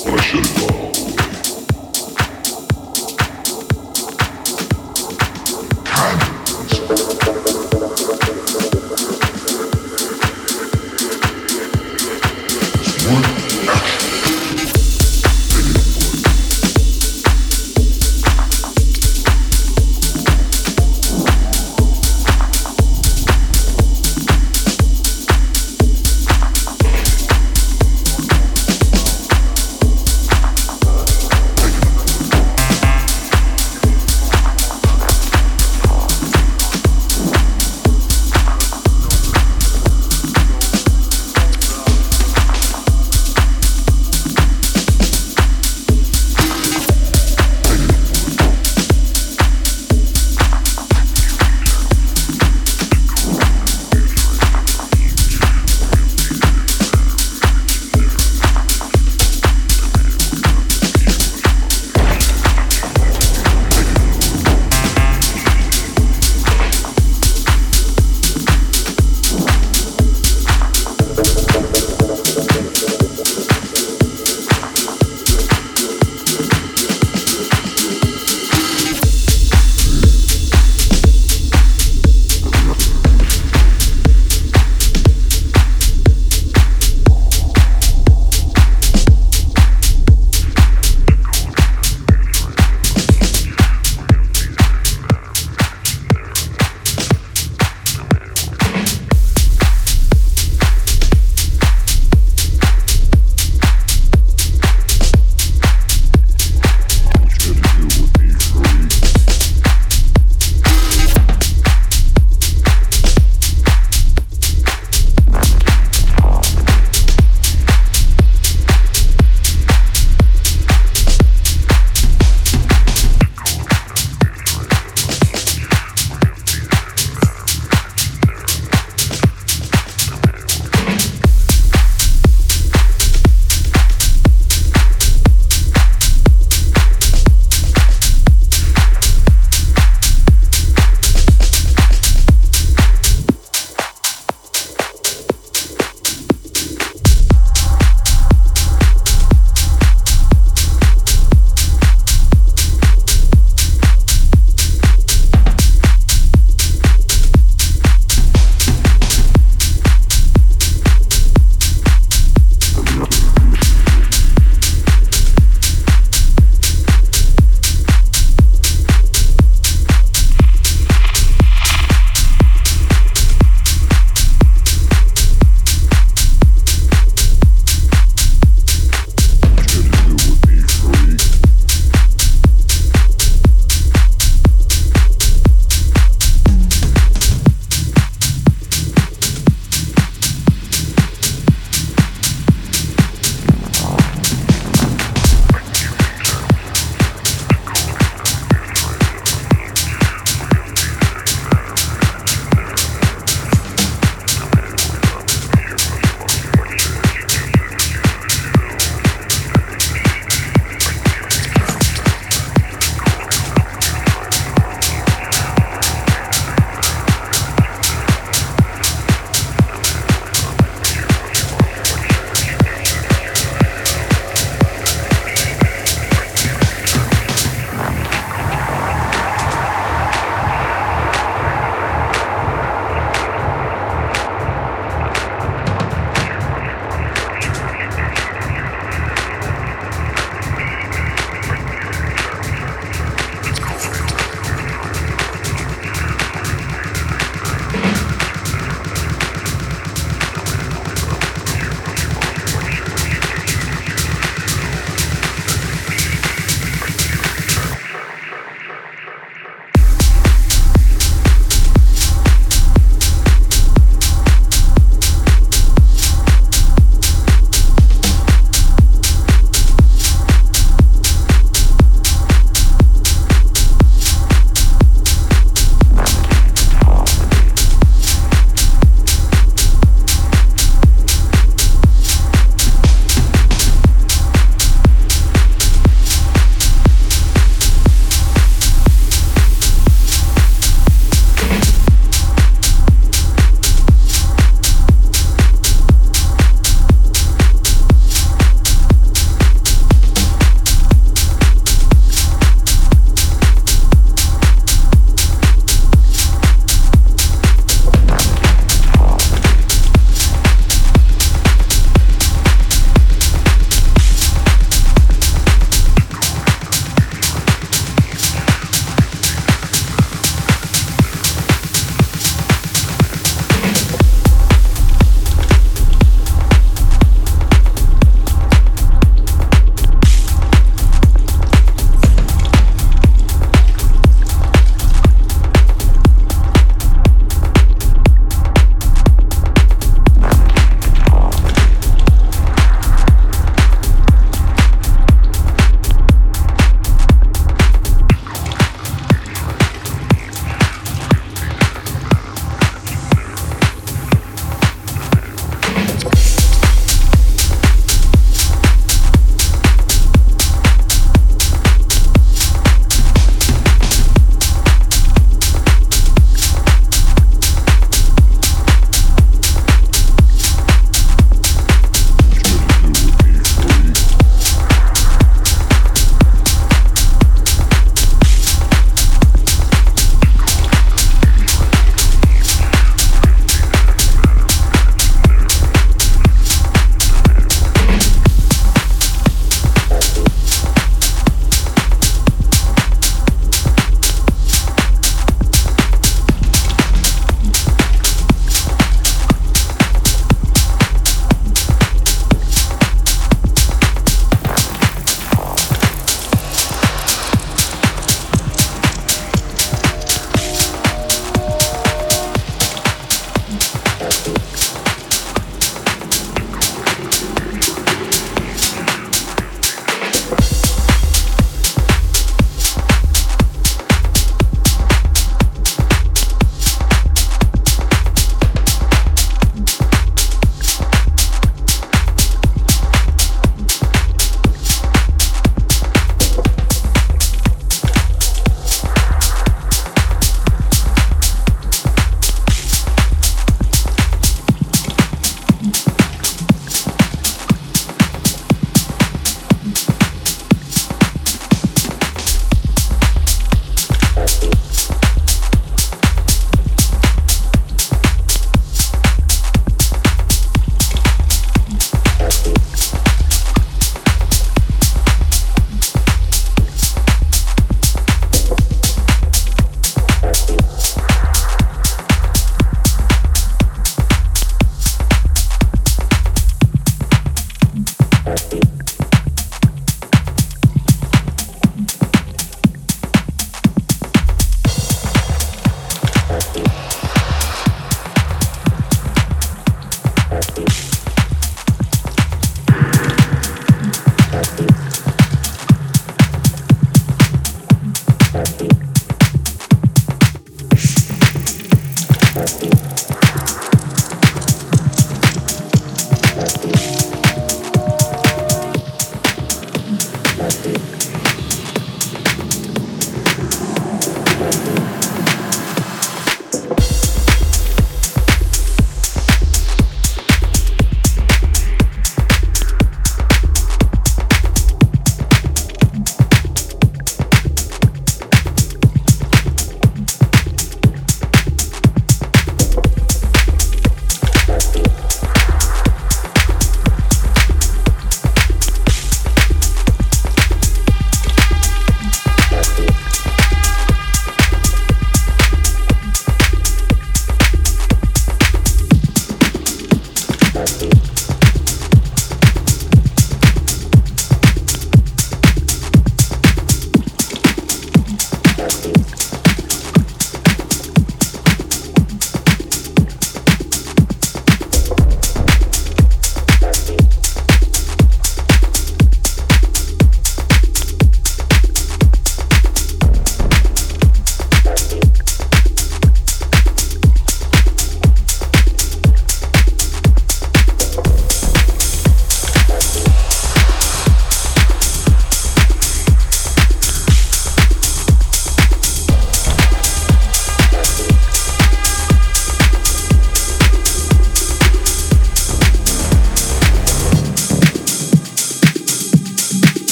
Special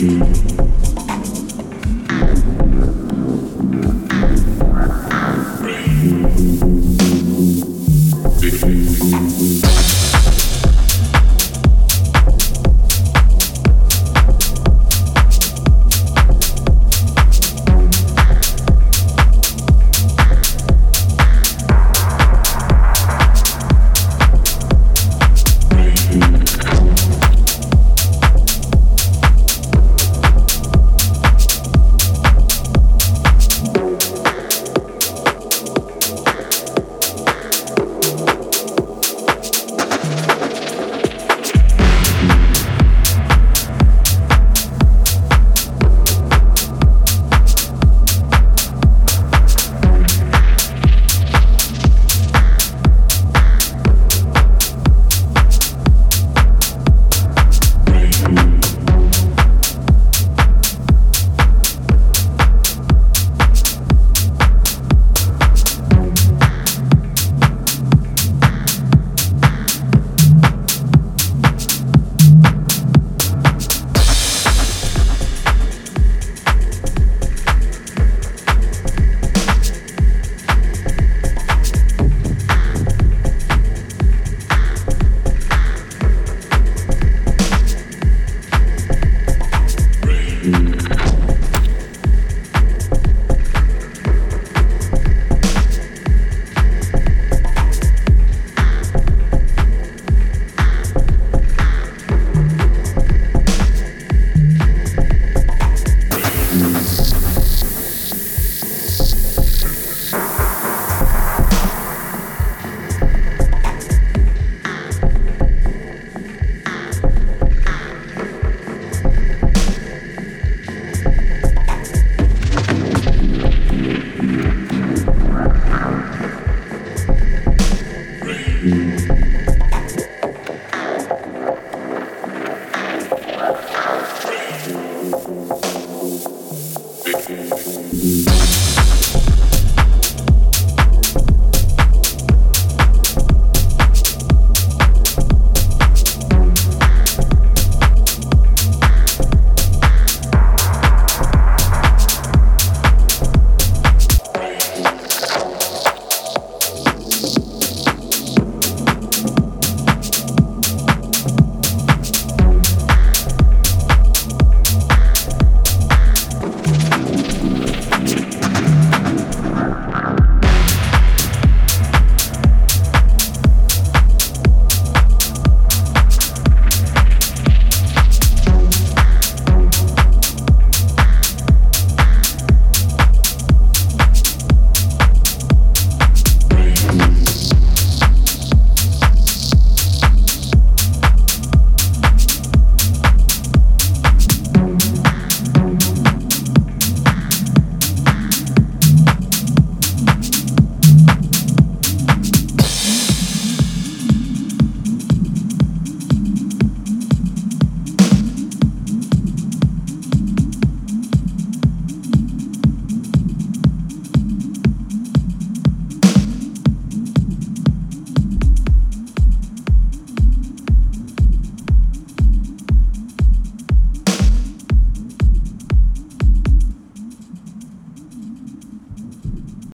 mm-hmm.